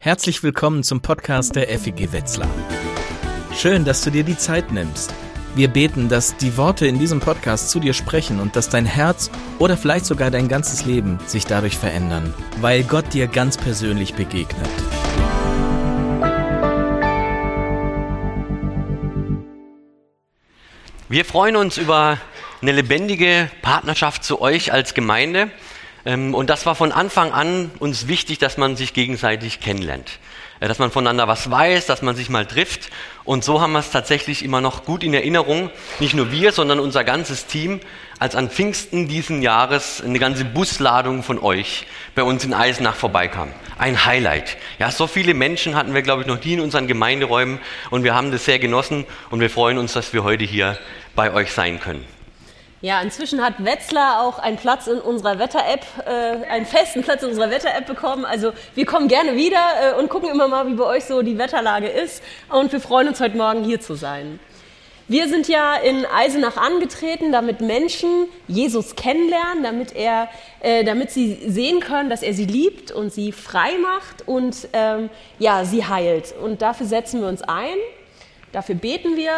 Herzlich willkommen zum Podcast der FEG Wetzlar. Schön, dass du dir die Zeit nimmst. Wir beten, dass die Worte in diesem Podcast zu dir sprechen und dass dein Herz oder vielleicht sogar dein ganzes Leben sich dadurch verändern, weil Gott dir ganz persönlich begegnet. Wir freuen uns über eine lebendige Partnerschaft zu euch als Gemeinde. Ähm, und das war von Anfang an uns wichtig, dass man sich gegenseitig kennenlernt. Äh, dass man voneinander was weiß, dass man sich mal trifft. Und so haben wir es tatsächlich immer noch gut in Erinnerung. Nicht nur wir, sondern unser ganzes Team, als an Pfingsten diesen Jahres eine ganze Busladung von euch bei uns in Eisenach vorbeikam. Ein Highlight. Ja, so viele Menschen hatten wir, glaube ich, noch nie in unseren Gemeinderäumen. Und wir haben das sehr genossen. Und wir freuen uns, dass wir heute hier bei euch sein können. Ja, inzwischen hat Wetzlar auch einen Platz in unserer Wetter-App, äh, einen festen Platz in unserer Wetter-App bekommen. Also wir kommen gerne wieder äh, und gucken immer mal, wie bei euch so die Wetterlage ist. Und wir freuen uns heute Morgen hier zu sein. Wir sind ja in Eisenach angetreten, damit Menschen Jesus kennenlernen, damit, er, äh, damit sie sehen können, dass er sie liebt und sie frei macht und ähm, ja, sie heilt. Und dafür setzen wir uns ein, dafür beten wir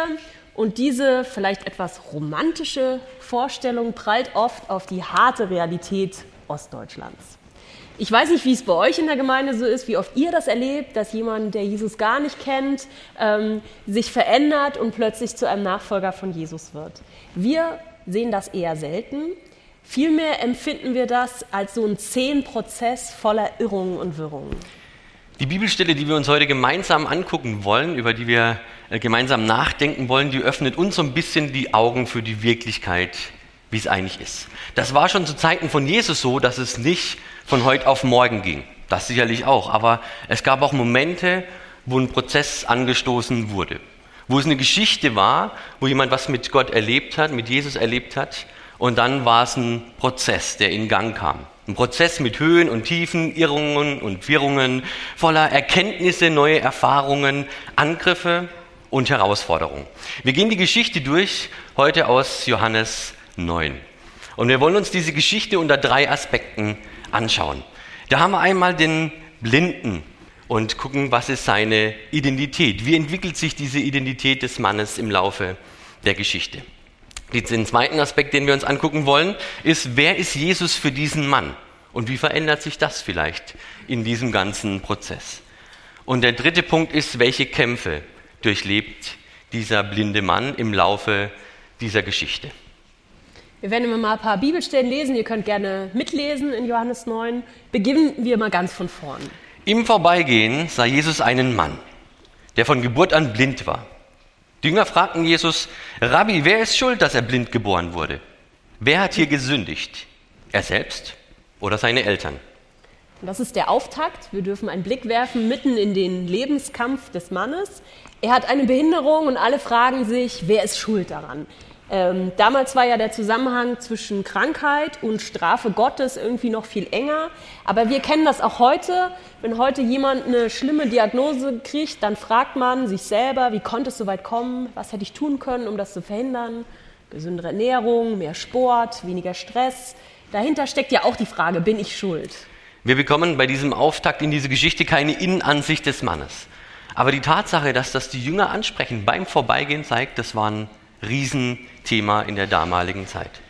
und diese vielleicht etwas romantische Vorstellung prallt oft auf die harte Realität Ostdeutschlands. Ich weiß nicht, wie es bei euch in der Gemeinde so ist, wie oft ihr das erlebt, dass jemand, der Jesus gar nicht kennt, ähm, sich verändert und plötzlich zu einem Nachfolger von Jesus wird. Wir sehen das eher selten. Vielmehr empfinden wir das als so ein zehn Prozess voller Irrungen und Wirrungen. Die Bibelstelle, die wir uns heute gemeinsam angucken wollen, über die wir äh, gemeinsam nachdenken wollen, die öffnet uns so ein bisschen die Augen für die Wirklichkeit, wie es eigentlich ist. Das war schon zu Zeiten von Jesus so, dass es nicht von heute auf morgen ging. Das sicherlich auch. Aber es gab auch Momente, wo ein Prozess angestoßen wurde. Wo es eine Geschichte war, wo jemand was mit Gott erlebt hat, mit Jesus erlebt hat. Und dann war es ein Prozess, der in Gang kam. Ein Prozess mit Höhen und Tiefen, Irrungen und Wirrungen, voller Erkenntnisse, neue Erfahrungen, Angriffe und Herausforderungen. Wir gehen die Geschichte durch, heute aus Johannes 9. Und wir wollen uns diese Geschichte unter drei Aspekten anschauen. Da haben wir einmal den Blinden und gucken, was ist seine Identität. Wie entwickelt sich diese Identität des Mannes im Laufe der Geschichte? Den zweiten Aspekt, den wir uns angucken wollen, ist, wer ist Jesus für diesen Mann? Und wie verändert sich das vielleicht in diesem ganzen Prozess? Und der dritte Punkt ist, welche Kämpfe durchlebt dieser blinde Mann im Laufe dieser Geschichte? Wir werden immer mal ein paar Bibelstellen lesen. Ihr könnt gerne mitlesen in Johannes 9. Beginnen wir mal ganz von vorn. Im Vorbeigehen sah Jesus einen Mann, der von Geburt an blind war. Die Jünger fragten Jesus, Rabbi, wer ist schuld, dass er blind geboren wurde? Wer hat hier gesündigt? Er selbst oder seine Eltern? Das ist der Auftakt. Wir dürfen einen Blick werfen mitten in den Lebenskampf des Mannes. Er hat eine Behinderung und alle fragen sich, wer ist schuld daran? Ähm, damals war ja der Zusammenhang zwischen Krankheit und Strafe Gottes irgendwie noch viel enger. Aber wir kennen das auch heute. Wenn heute jemand eine schlimme Diagnose kriegt, dann fragt man sich selber, wie konnte es so weit kommen? Was hätte ich tun können, um das zu verhindern? Gesündere Ernährung, mehr Sport, weniger Stress. Dahinter steckt ja auch die Frage, bin ich schuld? Wir bekommen bei diesem Auftakt in diese Geschichte keine Innenansicht des Mannes. Aber die Tatsache, dass das die Jünger ansprechen beim Vorbeigehen, zeigt, das war ein Riesenthema in der damaligen Zeit.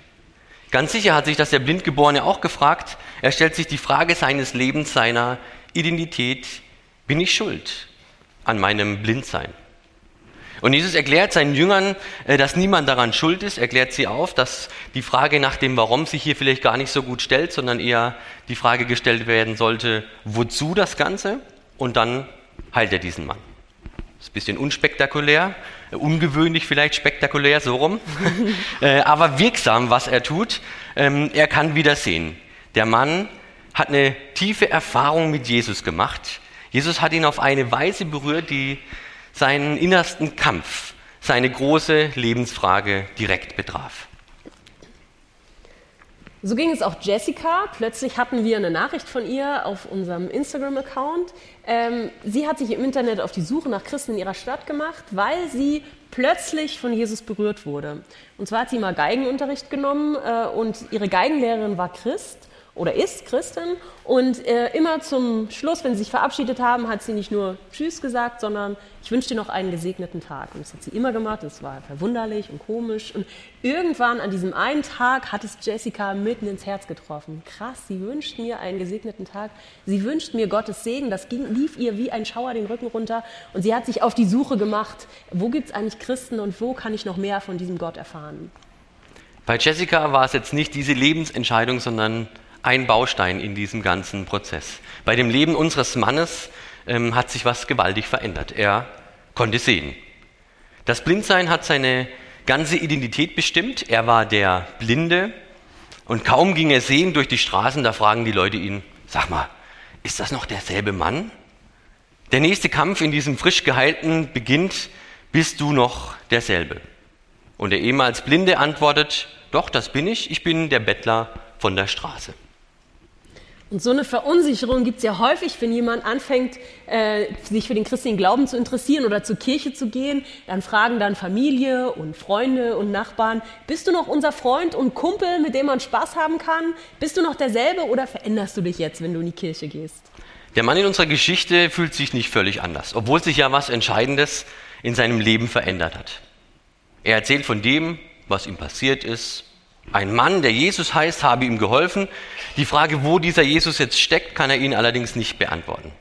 Ganz sicher hat sich das der Blindgeborene auch gefragt. Er stellt sich die Frage seines Lebens, seiner Identität, bin ich schuld an meinem Blindsein? Und Jesus erklärt seinen Jüngern, äh, dass niemand daran schuld ist, erklärt sie auf, dass die Frage nach dem Warum sich hier vielleicht gar nicht so gut stellt, sondern eher die Frage gestellt werden sollte, wozu das Ganze? Und dann heilt er diesen Mann. Das ist ein bisschen unspektakulär, ungewöhnlich vielleicht spektakulär, so rum, äh, aber wirksam, was er tut. Ähm, er kann wieder sehen. Der Mann hat eine tiefe Erfahrung mit Jesus gemacht. Jesus hat ihn auf eine Weise berührt, die seinen innersten Kampf, seine große Lebensfrage direkt betraf. So ging es auch Jessica. Plötzlich hatten wir eine Nachricht von ihr auf unserem Instagram-Account. Ähm, sie hat sich im Internet auf die Suche nach Christen in ihrer Stadt gemacht, weil sie plötzlich von Jesus berührt wurde. Und zwar hat sie mal Geigenunterricht genommen äh, und ihre Geigenlehrerin war Christ. Oder ist Christin. Und äh, immer zum Schluss, wenn sie sich verabschiedet haben, hat sie nicht nur Tschüss gesagt, sondern ich wünsche dir noch einen gesegneten Tag. Und das hat sie immer gemacht. Das war verwunderlich und komisch. Und irgendwann an diesem einen Tag hat es Jessica mitten ins Herz getroffen. Krass, sie wünscht mir einen gesegneten Tag. Sie wünscht mir Gottes Segen. Das ging, lief ihr wie ein Schauer den Rücken runter. Und sie hat sich auf die Suche gemacht, wo gibt es eigentlich Christen und wo kann ich noch mehr von diesem Gott erfahren. Bei Jessica war es jetzt nicht diese Lebensentscheidung, sondern ein Baustein in diesem ganzen Prozess. Bei dem Leben unseres Mannes ähm, hat sich was gewaltig verändert. Er konnte sehen. Das Blindsein hat seine ganze Identität bestimmt. Er war der Blinde und kaum ging er sehen durch die Straßen, da fragen die Leute ihn, sag mal, ist das noch derselbe Mann? Der nächste Kampf in diesem frisch geheilten beginnt, bist du noch derselbe? Und der ehemals Blinde antwortet, doch, das bin ich, ich bin der Bettler von der Straße. Und so eine Verunsicherung gibt es ja häufig, wenn jemand anfängt, äh, sich für den christlichen Glauben zu interessieren oder zur Kirche zu gehen. Dann fragen dann Familie und Freunde und Nachbarn, bist du noch unser Freund und Kumpel, mit dem man Spaß haben kann? Bist du noch derselbe oder veränderst du dich jetzt, wenn du in die Kirche gehst? Der Mann in unserer Geschichte fühlt sich nicht völlig anders, obwohl sich ja was Entscheidendes in seinem Leben verändert hat. Er erzählt von dem, was ihm passiert ist, ein Mann, der Jesus heißt, habe ihm geholfen. Die Frage, wo dieser Jesus jetzt steckt, kann er ihnen allerdings nicht beantworten.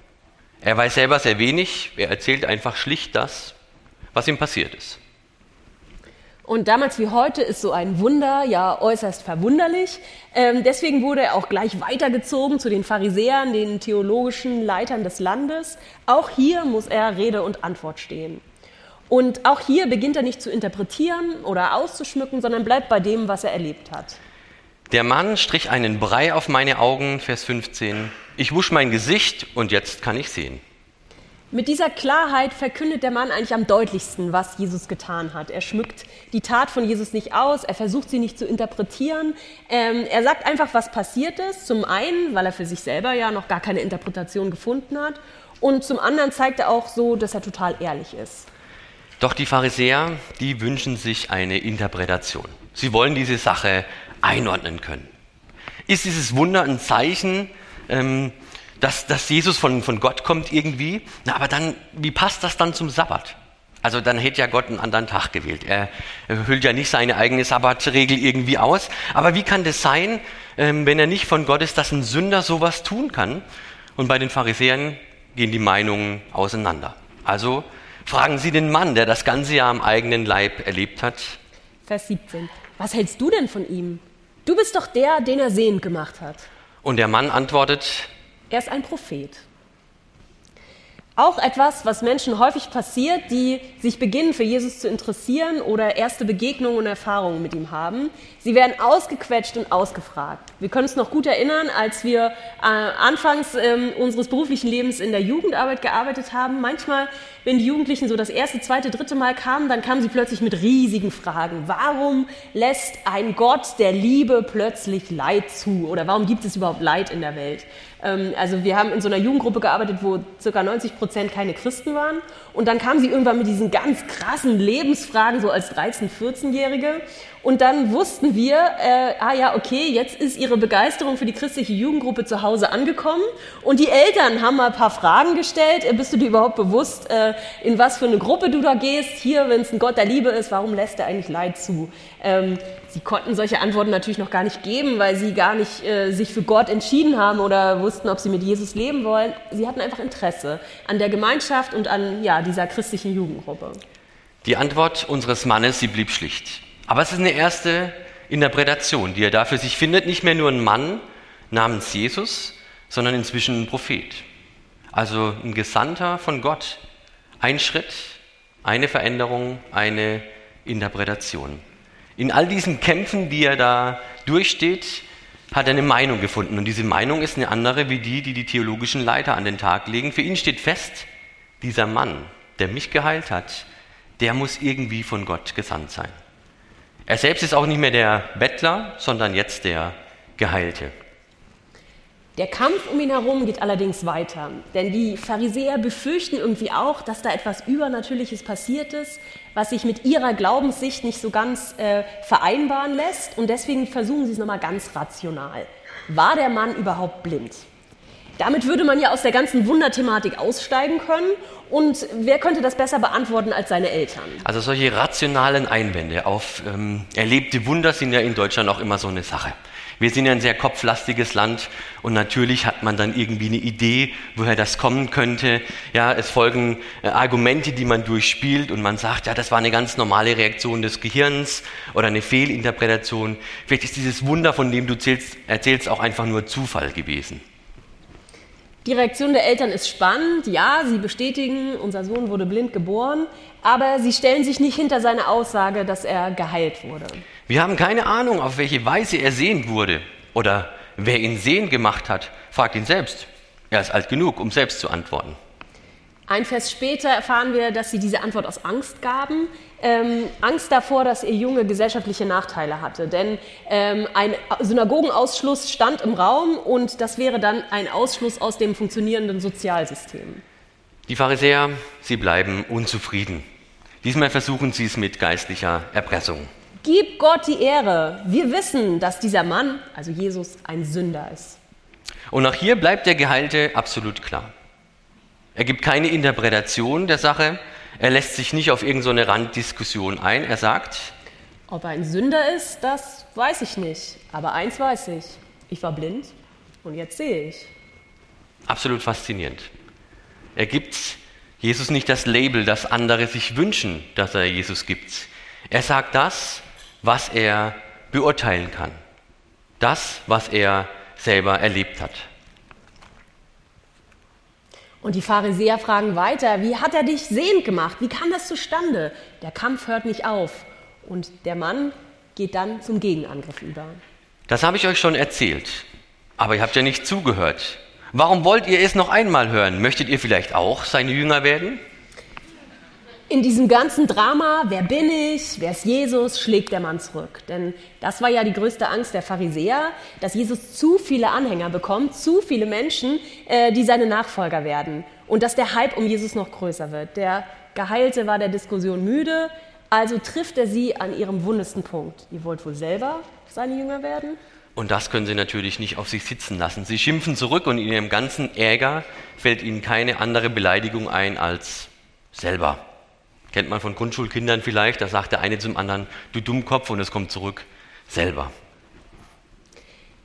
Er weiß selber sehr wenig, er erzählt einfach schlicht das, was ihm passiert ist. Und damals wie heute ist so ein Wunder ja äußerst verwunderlich. Ähm, deswegen wurde er auch gleich weitergezogen zu den Pharisäern, den theologischen Leitern des Landes. Auch hier muss er Rede und Antwort stehen. Und auch hier beginnt er nicht zu interpretieren oder auszuschmücken, sondern bleibt bei dem, was er erlebt hat. Der Mann strich einen Brei auf meine Augen, Vers 15. Ich wusch mein Gesicht und jetzt kann ich sehen. Mit dieser Klarheit verkündet der Mann eigentlich am deutlichsten, was Jesus getan hat. Er schmückt die Tat von Jesus nicht aus, er versucht sie nicht zu interpretieren. Ähm, er sagt einfach, was passiert ist. Zum einen, weil er für sich selber ja noch gar keine Interpretation gefunden hat. Und zum anderen zeigt er auch so, dass er total ehrlich ist. Doch die Pharisäer, die wünschen sich eine Interpretation. Sie wollen diese Sache einordnen können. Ist dieses Wunder ein Zeichen, ähm, dass, dass Jesus von, von Gott kommt irgendwie? Na, aber dann, wie passt das dann zum Sabbat? Also dann hätte ja Gott einen anderen Tag gewählt. Er, er hüllt ja nicht seine eigene Sabbatregel irgendwie aus. Aber wie kann das sein, ähm, wenn er nicht von Gott ist, dass ein Sünder sowas tun kann? Und bei den Pharisäern gehen die Meinungen auseinander. Also Fragen Sie den Mann, der das ganze Jahr am eigenen Leib erlebt hat. Vers 17. Was hältst du denn von ihm? Du bist doch der, den er sehend gemacht hat. Und der Mann antwortet, er ist ein Prophet. Auch etwas, was Menschen häufig passiert, die sich beginnen für Jesus zu interessieren oder erste Begegnungen und Erfahrungen mit ihm haben. Sie werden ausgequetscht und ausgefragt. Wir können uns noch gut erinnern, als wir äh, anfangs äh, unseres beruflichen Lebens in der Jugendarbeit gearbeitet haben. Manchmal, wenn die Jugendlichen so das erste, zweite, dritte Mal kamen, dann kamen sie plötzlich mit riesigen Fragen. Warum lässt ein Gott der Liebe plötzlich Leid zu? Oder warum gibt es überhaupt Leid in der Welt? Ähm, also wir haben in so einer Jugendgruppe gearbeitet, wo ca. 90 Prozent keine Christen waren. Und dann kamen sie irgendwann mit diesen ganz krassen Lebensfragen, so als 13-, 14-Jährige. Und dann wussten wir, äh, ah ja, okay, jetzt ist ihre Begeisterung für die christliche Jugendgruppe zu Hause angekommen. Und die Eltern haben mal ein paar Fragen gestellt. Äh, bist du dir überhaupt bewusst, äh, in was für eine Gruppe du da gehst? Hier, wenn es ein Gott der Liebe ist, warum lässt er eigentlich Leid zu? Ähm, sie konnten solche Antworten natürlich noch gar nicht geben, weil sie gar nicht äh, sich für Gott entschieden haben oder wussten, ob sie mit Jesus leben wollen. Sie hatten einfach Interesse an der Gemeinschaft und an ja, dieser christlichen Jugendgruppe. Die Antwort unseres Mannes, sie blieb schlicht. Aber es ist eine erste Interpretation, die er da für sich findet. Nicht mehr nur ein Mann namens Jesus, sondern inzwischen ein Prophet. Also ein Gesandter von Gott. Ein Schritt, eine Veränderung, eine Interpretation. In all diesen Kämpfen, die er da durchsteht, hat er eine Meinung gefunden. Und diese Meinung ist eine andere wie die, die die theologischen Leiter an den Tag legen. Für ihn steht fest, dieser Mann, der mich geheilt hat, der muss irgendwie von Gott gesandt sein. Er selbst ist auch nicht mehr der Bettler, sondern jetzt der Geheilte. Der Kampf um ihn herum geht allerdings weiter, denn die Pharisäer befürchten irgendwie auch, dass da etwas Übernatürliches passiert ist, was sich mit ihrer Glaubenssicht nicht so ganz äh, vereinbaren lässt und deswegen versuchen sie es nochmal ganz rational. war der Mann überhaupt blind? Damit würde man ja aus der ganzen Wunderthematik aussteigen können. Und wer könnte das besser beantworten als seine Eltern? Also solche rationalen Einwände auf ähm, erlebte Wunder sind ja in Deutschland auch immer so eine Sache. Wir sind ja ein sehr kopflastiges Land und natürlich hat man dann irgendwie eine Idee, woher das kommen könnte. Ja, es folgen äh, Argumente, die man durchspielt und man sagt, ja, das war eine ganz normale Reaktion des Gehirns oder eine Fehlinterpretation. Vielleicht ist dieses Wunder, von dem du erzählst, erzählst auch einfach nur Zufall gewesen. Die Reaktion der Eltern ist spannend. Ja, sie bestätigen, unser Sohn wurde blind geboren, aber sie stellen sich nicht hinter seine Aussage, dass er geheilt wurde. Wir haben keine Ahnung, auf welche Weise er sehend wurde oder wer ihn sehend gemacht hat. Fragt ihn selbst. Er ist alt genug, um selbst zu antworten. Ein Vers später erfahren wir, dass sie diese Antwort aus Angst gaben. Ähm, Angst davor, dass ihr Junge gesellschaftliche Nachteile hatte. Denn ähm, ein Synagogenausschluss stand im Raum und das wäre dann ein Ausschluss aus dem funktionierenden Sozialsystem. Die Pharisäer, sie bleiben unzufrieden. Diesmal versuchen sie es mit geistlicher Erpressung. Gib Gott die Ehre. Wir wissen, dass dieser Mann, also Jesus, ein Sünder ist. Und auch hier bleibt der Geheilte absolut klar. Er gibt keine Interpretation der Sache, er lässt sich nicht auf irgendeine so Randdiskussion ein. Er sagt, ob er ein Sünder ist, das weiß ich nicht. Aber eins weiß ich, ich war blind und jetzt sehe ich. Absolut faszinierend. Er gibt Jesus nicht das Label, das andere sich wünschen, dass er Jesus gibt. Er sagt das, was er beurteilen kann. Das, was er selber erlebt hat. Und die Pharisäer fragen weiter, wie hat er dich sehend gemacht? Wie kam das zustande? Der Kampf hört nicht auf. Und der Mann geht dann zum Gegenangriff über. Das habe ich euch schon erzählt, aber ihr habt ja nicht zugehört. Warum wollt ihr es noch einmal hören? Möchtet ihr vielleicht auch seine Jünger werden? In diesem ganzen Drama, wer bin ich, wer ist Jesus, schlägt der Mann zurück. Denn das war ja die größte Angst der Pharisäer, dass Jesus zu viele Anhänger bekommt, zu viele Menschen, äh, die seine Nachfolger werden. Und dass der Hype um Jesus noch größer wird. Der Geheilte war der Diskussion müde, also trifft er sie an ihrem wundesten Punkt. Ihr wollt wohl selber seine Jünger werden? Und das können sie natürlich nicht auf sich sitzen lassen. Sie schimpfen zurück und in ihrem ganzen Ärger fällt ihnen keine andere Beleidigung ein als selber. Kennt man von Grundschulkindern vielleicht, da sagt der eine zum anderen, du Dummkopf, und es kommt zurück, selber.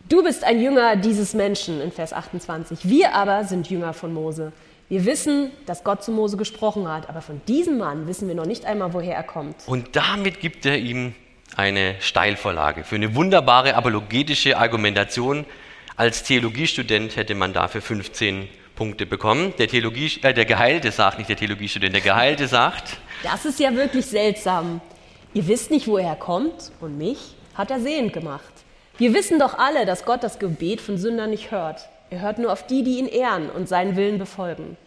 Du bist ein Jünger dieses Menschen in Vers 28. Wir aber sind Jünger von Mose. Wir wissen, dass Gott zu Mose gesprochen hat, aber von diesem Mann wissen wir noch nicht einmal, woher er kommt. Und damit gibt er ihm eine Steilvorlage für eine wunderbare apologetische Argumentation. Als Theologiestudent hätte man dafür 15 Punkte bekommen. Der, Theologie, äh, der Geheilte sagt, nicht der Theologiestudent, der Geheilte sagt. Das ist ja wirklich seltsam. Ihr wisst nicht, wo er kommt und mich hat er sehend gemacht. Wir wissen doch alle, dass Gott das Gebet von Sündern nicht hört. Er hört nur auf die, die ihn ehren und seinen Willen befolgen.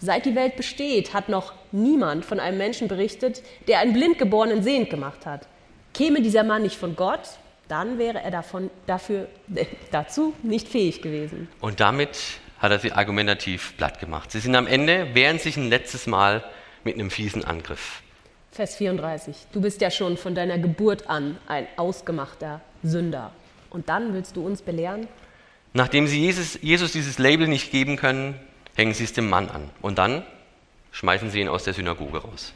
Seit die Welt besteht, hat noch niemand von einem Menschen berichtet, der einen Blindgeborenen sehend gemacht hat. Käme dieser Mann nicht von Gott, dann wäre er davon, dafür, äh, dazu nicht fähig gewesen. Und damit hat er sie argumentativ platt gemacht. Sie sind am Ende, wehren sich ein letztes Mal mit einem fiesen Angriff. Vers 34. Du bist ja schon von deiner Geburt an ein ausgemachter Sünder. Und dann willst du uns belehren? Nachdem sie Jesus, Jesus dieses Label nicht geben können, hängen sie es dem Mann an. Und dann schmeißen sie ihn aus der Synagoge raus.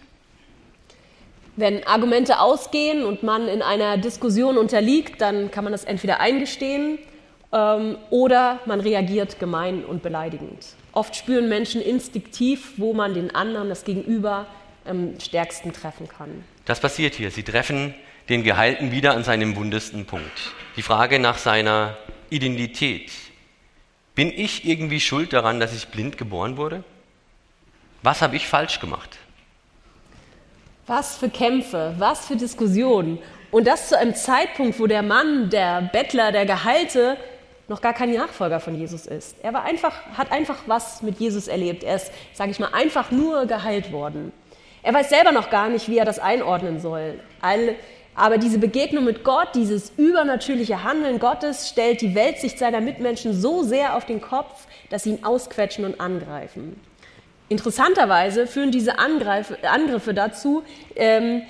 Wenn Argumente ausgehen und man in einer Diskussion unterliegt, dann kann man das entweder eingestehen oder man reagiert gemein und beleidigend. Oft spüren Menschen instinktiv, wo man den anderen, das Gegenüber, am stärksten treffen kann. Das passiert hier. Sie treffen den Gehalten wieder an seinem wundesten Punkt. Die Frage nach seiner Identität. Bin ich irgendwie schuld daran, dass ich blind geboren wurde? Was habe ich falsch gemacht? Was für Kämpfe, was für Diskussionen. Und das zu einem Zeitpunkt, wo der Mann, der Bettler, der Gehalte noch gar kein Nachfolger von Jesus ist. Er war einfach, hat einfach was mit Jesus erlebt. Er ist, sage ich mal, einfach nur geheilt worden. Er weiß selber noch gar nicht, wie er das einordnen soll. aber diese Begegnung mit Gott, dieses übernatürliche Handeln Gottes stellt die Weltsicht seiner Mitmenschen so sehr auf den Kopf, dass sie ihn ausquetschen und angreifen. Interessanterweise führen diese Angriffe dazu, ähm,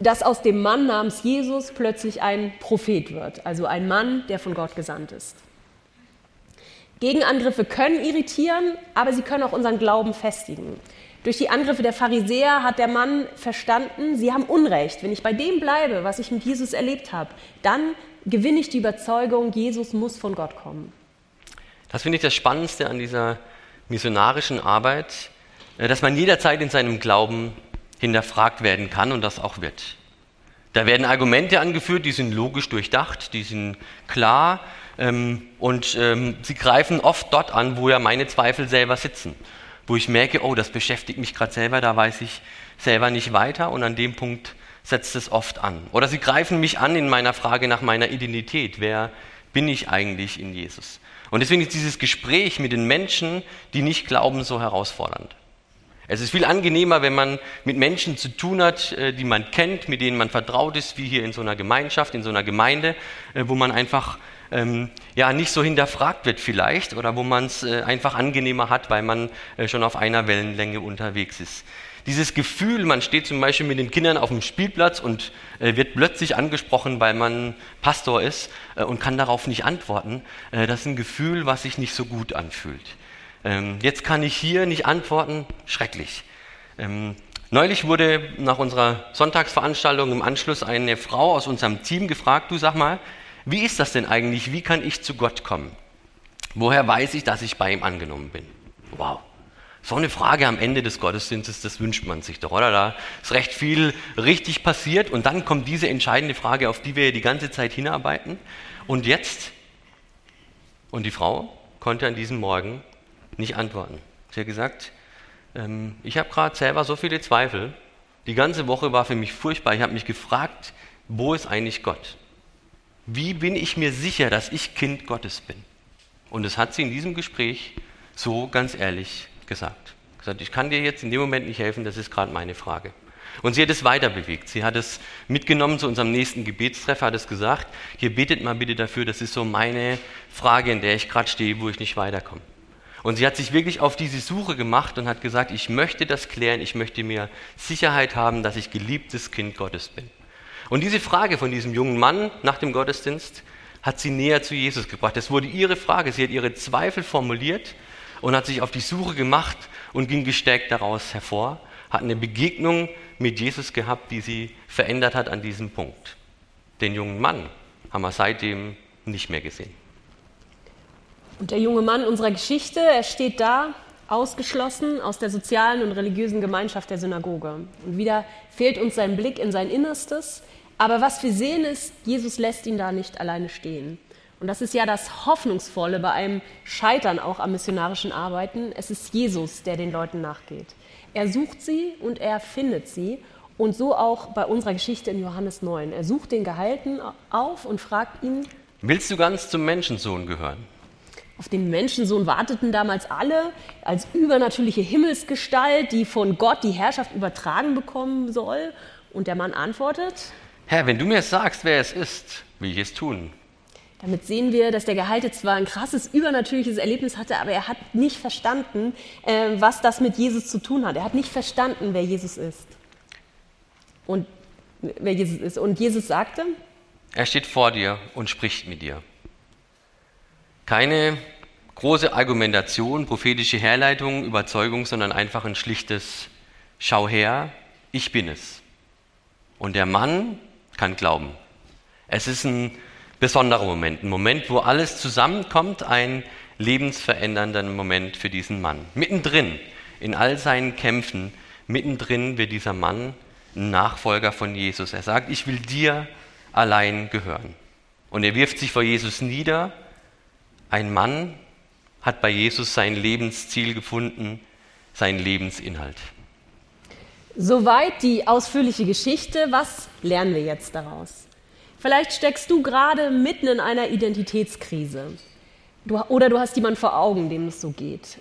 dass aus dem Mann namens Jesus plötzlich ein Prophet wird, also ein Mann, der von Gott gesandt ist. Gegenangriffe können irritieren, aber sie können auch unseren Glauben festigen. Durch die Angriffe der Pharisäer hat der Mann verstanden, sie haben Unrecht. Wenn ich bei dem bleibe, was ich mit Jesus erlebt habe, dann gewinne ich die Überzeugung, Jesus muss von Gott kommen. Das finde ich das Spannendste an dieser missionarischen Arbeit, äh, dass man jederzeit in seinem Glauben hinterfragt werden kann und das auch wird. Da werden Argumente angeführt, die sind logisch durchdacht, die sind klar ähm, und ähm, sie greifen oft dort an, wo ja meine Zweifel selber sitzen, wo ich merke, oh, das beschäftigt mich gerade selber, da weiß ich selber nicht weiter und an dem Punkt setzt es oft an. Oder sie greifen mich an in meiner Frage nach meiner Identität. Wer bin ich eigentlich in Jesus? Und deswegen ist dieses Gespräch mit den Menschen, die nicht glauben, so herausfordernd. Es ist viel angenehmer, wenn man mit Menschen zu tun hat, äh, die man kennt, mit denen man vertraut ist, wie hier in so einer Gemeinschaft, in so einer Gemeinde, äh, wo man einfach ähm, ja nicht so hinterfragt wird vielleicht oder wo man es äh, einfach angenehmer hat, weil man schon auf einer Wellenlänge unterwegs ist. Dieses Gefühl, man steht zum Beispiel mit den Kindern auf dem Spielplatz und wird plötzlich angesprochen, weil man Pastor ist und kann darauf nicht antworten, das ist ein Gefühl, was sich nicht so gut anfühlt. Ähm, jetzt kann ich hier nicht antworten, schrecklich. Ähm, neulich wurde nach unserer Sonntagsveranstaltung im Anschluss eine Frau aus unserem Team gefragt, du sag mal, wie ist das denn eigentlich, wie kann ich zu Gott kommen? Woher weiß ich, dass ich bei ihm angenommen bin? Wow. So eine Frage am Ende des Gottesdienstes, das wünscht man sich doch, oder? Da ist recht viel richtig passiert und dann kommt diese entscheidende Frage, auf die wir die ganze Zeit hinarbeiten. Und jetzt? Und die Frau konnte an diesem Morgen nicht antworten. Sie hat gesagt, ähm, ich habe gerade selber so viele Zweifel. Die ganze Woche war für mich furchtbar. Ich habe mich gefragt, wo ist eigentlich Gott? Wie bin ich mir sicher, dass ich Kind Gottes bin? Und das hat sie in diesem Gespräch so ganz ehrlich gesagt. Gesagt, ich kann dir jetzt in dem Moment nicht helfen, das ist gerade meine Frage. Und sie hat es weiter bewegt. Sie hat es mitgenommen zu unserem nächsten Gebetstreffer, hat es gesagt, hier betet mal bitte dafür, das ist so meine Frage, in der ich gerade stehe, wo ich nicht weiterkomme. Und sie hat sich wirklich auf diese Suche gemacht und hat gesagt, ich möchte das klären, ich möchte mir Sicherheit haben, dass ich geliebtes Kind Gottes bin. Und diese Frage von diesem jungen Mann nach dem Gottesdienst hat sie näher zu Jesus gebracht. Das wurde ihre Frage. Sie hat ihre Zweifel formuliert und hat sich auf die Suche gemacht und ging gestärkt daraus hervor, hat eine Begegnung mit Jesus gehabt, die sie verändert hat an diesem Punkt. Den jungen Mann haben wir seitdem nicht mehr gesehen. Und der junge Mann unserer Geschichte, er steht da, ausgeschlossen aus der sozialen und religiösen Gemeinschaft der Synagoge. Und wieder fehlt uns sein Blick in sein Innerstes. Aber was wir sehen ist, Jesus lässt ihn da nicht alleine stehen. Und das ist ja das Hoffnungsvolle bei einem Scheitern auch am missionarischen Arbeiten. Es ist Jesus, der den Leuten nachgeht. Er sucht sie und er findet sie. Und so auch bei unserer Geschichte in Johannes 9. Er sucht den Gehalten auf und fragt ihn, Willst du ganz zum Menschensohn gehören? Auf den Menschensohn warteten damals alle als übernatürliche Himmelsgestalt, die von Gott die Herrschaft übertragen bekommen soll. Und der Mann antwortet, Herr, wenn du mir sagst, wer es ist, will ich es tun. Damit sehen wir, dass der Gehalte zwar ein krasses, übernatürliches Erlebnis hatte, aber er hat nicht verstanden, äh, was das mit Jesus zu tun hat. Er hat nicht verstanden, wer Jesus ist. Und wer Jesus ist. Und Jesus sagte, er steht vor dir und spricht mit dir. Keine große Argumentation, prophetische Herleitung, Überzeugung, sondern einfach ein schlichtes Schau her, ich bin es. Und der Mann kann glauben. Es ist ein besonderer Moment, ein Moment, wo alles zusammenkommt, ein lebensverändernder Moment für diesen Mann. Mittendrin, in all seinen Kämpfen, mittendrin wird dieser Mann ein Nachfolger von Jesus. Er sagt, ich will dir allein gehören. Und er wirft sich vor Jesus nieder. Ein Mann hat bei Jesus sein Lebensziel gefunden, sein Lebensinhalt. Soweit die ausführliche Geschichte. Was lernen wir jetzt daraus? Vielleicht steckst du gerade mitten in einer Identitätskrise. Du, oder du hast jemanden vor Augen, dem es so geht.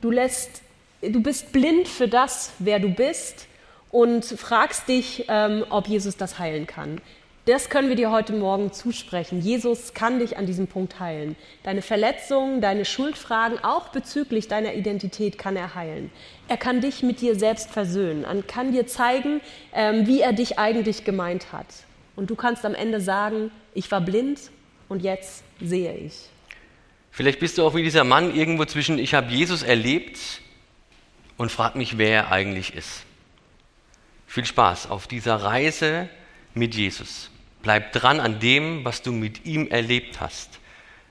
Du, lässt, du bist blind für das, wer du bist und fragst dich, ähm, ob Jesus das heilen kann. Das können wir dir heute Morgen zusprechen. Jesus kann dich an diesem Punkt heilen. Deine Verletzungen, deine Schuldfragen, auch bezüglich deiner Identität kann er heilen. Er kann dich mit dir selbst versöhnen, er kann dir zeigen, ähm, wie er dich eigentlich gemeint hat. Und du kannst am Ende sagen, ich war blind und jetzt sehe ich. Vielleicht bist du auch wie dieser Mann irgendwo zwischen, ich habe Jesus erlebt und frag mich, wer er eigentlich ist. Viel Spaß auf dieser Reise mit Jesus. Bleib dran an dem, was du mit ihm erlebt hast.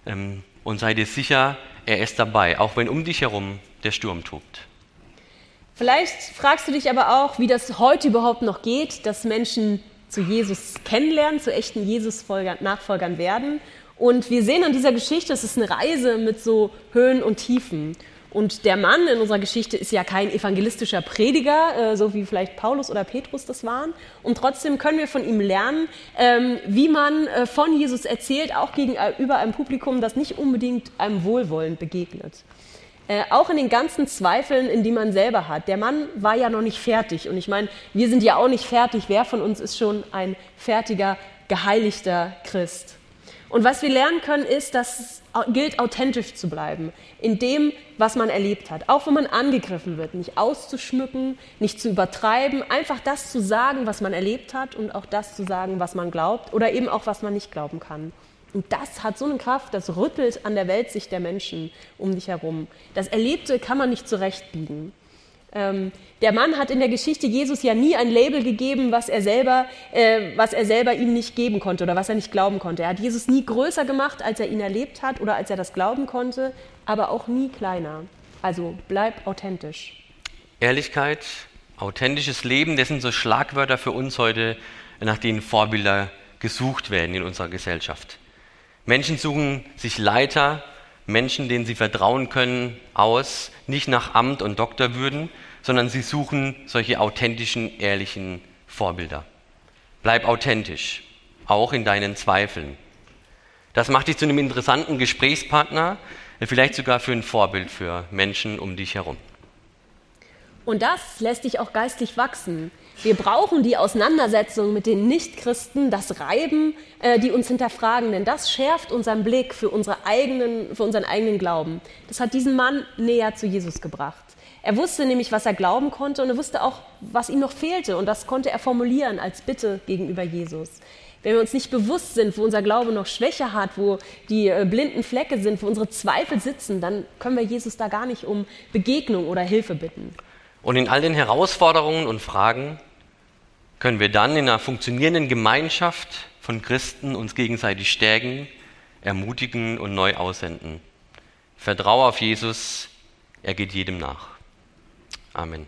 Ähm, und sei dir sicher, er ist dabei, auch wenn um dich herum der Sturm tobt. Vielleicht fragst du dich aber auch, wie das heute überhaupt noch geht, dass Menschen zu Jesus kennenlernen, zu echten Jesus-Nachfolgern werden. Und wir sehen an dieser Geschichte, es ist eine Reise mit so Höhen und Tiefen. Und der Mann in unserer Geschichte ist ja kein evangelistischer Prediger, äh, so wie vielleicht Paulus oder Petrus das waren. Und trotzdem können wir von ihm lernen, ähm, wie man äh, von Jesus erzählt, auch gegenüber einem Publikum, das nicht unbedingt einem wohlwollend begegnet. Äh, auch in den ganzen Zweifeln, in die man selber hat. Der Mann war ja noch nicht fertig. Und ich meine, wir sind ja auch nicht fertig. Wer von uns ist schon ein fertiger, geheiligter Christ? Und was wir lernen können, ist, dass gilt, authentisch zu bleiben in dem, was man erlebt hat. Auch wenn man angegriffen wird, nicht auszuschmücken, nicht zu übertreiben, einfach das zu sagen, was man erlebt hat und auch das zu sagen, was man glaubt oder eben auch, was man nicht glauben kann. Und das hat so eine Kraft, das rüttelt an der Weltsicht der Menschen um dich herum. Das Erlebte kann man nicht zurechtbiegen. Ähm, der Mann hat in der Geschichte Jesus ja nie ein Label gegeben, was er, selber, äh, was er selber ihm nicht geben konnte oder was er nicht glauben konnte. Er hat Jesus nie größer gemacht, als er ihn erlebt hat oder als er das glauben konnte, aber auch nie kleiner. Also bleib authentisch. Ehrlichkeit, authentisches Leben, das sind so Schlagwörter für uns heute, nach denen Vorbilder gesucht werden in unserer Gesellschaft. Menschen suchen sich Leiter, Menschen, denen sie vertrauen können, aus, nicht nach Amt und Doktorwürden, sondern sie suchen solche authentischen, ehrlichen Vorbilder. Bleib authentisch, auch in deinen Zweifeln. Das macht dich zu einem interessanten Gesprächspartner, vielleicht sogar für ein Vorbild für Menschen um dich herum. Und das lässt dich auch geistlich wachsen. Wir brauchen die Auseinandersetzung mit den Nichtchristen, das Reiben, äh, die uns hinterfragen, denn das schärft unseren Blick für, unsere eigenen, für unseren eigenen Glauben. Das hat diesen Mann näher zu Jesus gebracht. Er wusste nämlich, was er glauben konnte und er wusste auch, was ihm noch fehlte und das konnte er formulieren als Bitte gegenüber Jesus. Wenn wir uns nicht bewusst sind, wo unser Glaube noch Schwäche hat, wo die äh, blinden Flecke sind, wo unsere Zweifel sitzen, dann können wir Jesus da gar nicht um Begegnung oder Hilfe bitten. Und in all den Herausforderungen und Fragen können wir dann in einer funktionierenden Gemeinschaft von Christen uns gegenseitig stärken, ermutigen und neu aussenden. Vertraue auf Jesus, er geht jedem nach. Amen.